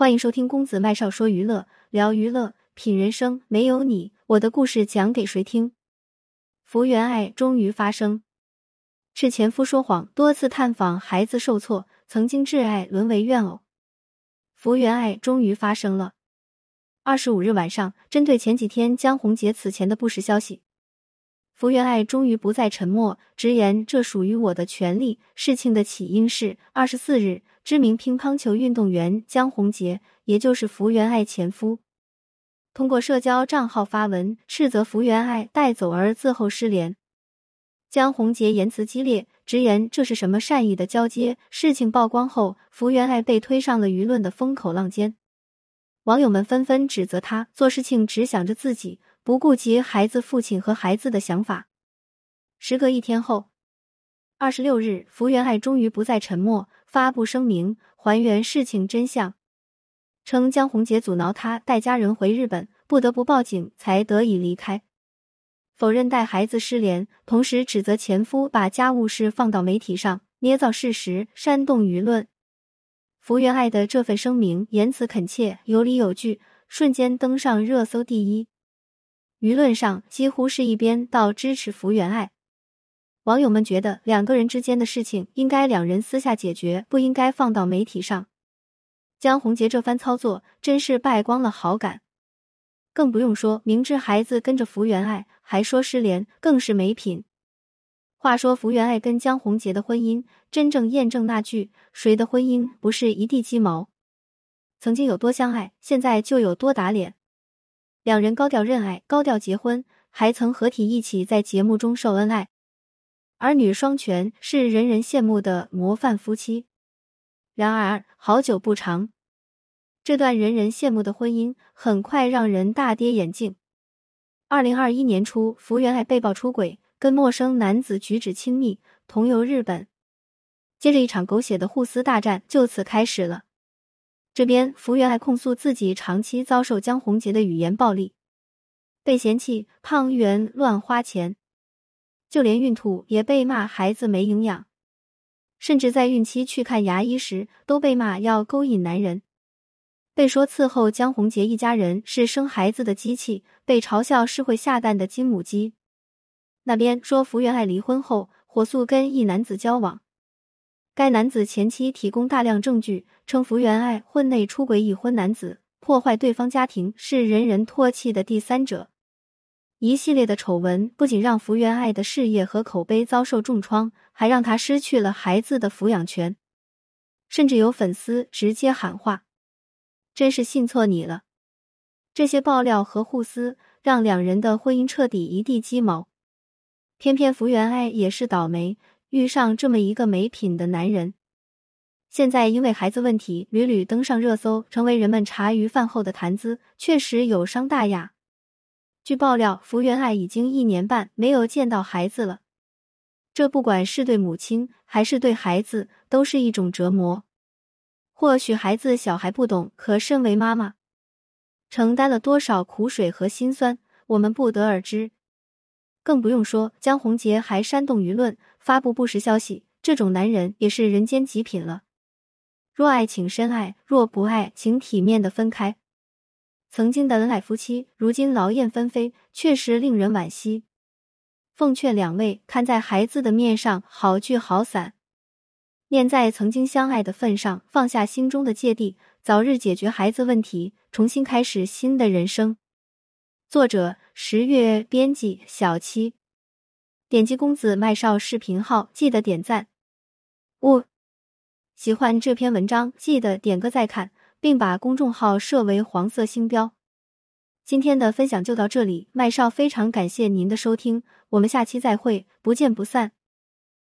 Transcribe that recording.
欢迎收听公子麦少说娱乐，聊娱乐，品人生。没有你，我的故事讲给谁听？福原爱终于发声，是前夫说谎，多次探访孩子受挫，曾经挚爱沦为怨偶。福原爱终于发声了。二十五日晚上，针对前几天江宏杰此前的不实消息，福原爱终于不再沉默，直言这属于我的权利。事情的起因是二十四日。知名乒乓球运动员江宏杰，也就是福原爱前夫，通过社交账号发文斥责福原爱带走儿子后失联。江宏杰言辞激烈，直言这是什么善意的交接？事情曝光后，福原爱被推上了舆论的风口浪尖，网友们纷纷指责他做事情只想着自己，不顾及孩子父亲和孩子的想法。时隔一天后。二十六日，福原爱终于不再沉默，发布声明还原事情真相，称江宏杰阻挠他带家人回日本，不得不报警才得以离开，否认带孩子失联，同时指责前夫把家务事放到媒体上，捏造事实，煽动舆论。福原爱的这份声明言辞恳切，有理有据，瞬间登上热搜第一，舆论上几乎是一边倒支持福原爱。网友们觉得两个人之间的事情应该两人私下解决，不应该放到媒体上。江宏杰这番操作真是败光了好感，更不用说明知孩子跟着福原爱还说失联，更是没品。话说福原爱跟江宏杰的婚姻，真正验证那句“谁的婚姻不是一地鸡毛”。曾经有多相爱，现在就有多打脸。两人高调认爱，高调结婚，还曾合体一起在节目中秀恩爱。儿女双全是人人羡慕的模范夫妻，然而好久不长，这段人人羡慕的婚姻很快让人大跌眼镜。二零二一年初，福原爱被曝出轨，跟陌生男子举止亲密，同游日本。接着，一场狗血的互撕大战就此开始了。这边，福原爱控诉自己长期遭受江宏杰的语言暴力，被嫌弃胖圆、乱花钱。就连孕吐也被骂孩子没营养，甚至在孕期去看牙医时都被骂要勾引男人，被说伺候江宏杰一家人是生孩子的机器，被嘲笑是会下蛋的金母鸡。那边说福原爱离婚后火速跟一男子交往，该男子前妻提供大量证据，称福原爱婚内出轨已婚男子，破坏对方家庭，是人人唾弃的第三者。一系列的丑闻不仅让福原爱的事业和口碑遭受重创，还让她失去了孩子的抚养权。甚至有粉丝直接喊话：“真是信错你了！”这些爆料和互撕让两人的婚姻彻底一地鸡毛。偏偏福原爱也是倒霉，遇上这么一个没品的男人。现在因为孩子问题屡屡登上热搜，成为人们茶余饭后的谈资，确实有伤大雅。据爆料，福原爱已经一年半没有见到孩子了，这不管是对母亲还是对孩子，都是一种折磨。或许孩子小还不懂，可身为妈妈，承担了多少苦水和辛酸，我们不得而知。更不用说江宏杰还煽动舆论，发布不实消息，这种男人也是人间极品了。若爱，请深爱；若不爱，请体面的分开。曾经的恩爱夫妻，如今劳燕分飞，确实令人惋惜。奉劝两位，看在孩子的面上，好聚好散；念在曾经相爱的份上，放下心中的芥蒂，早日解决孩子问题，重新开始新的人生。作者：十月，编辑：小七。点击公子麦少视频号，记得点赞。五，喜欢这篇文章，记得点个再看。并把公众号设为黄色星标。今天的分享就到这里，麦少非常感谢您的收听，我们下期再会，不见不散。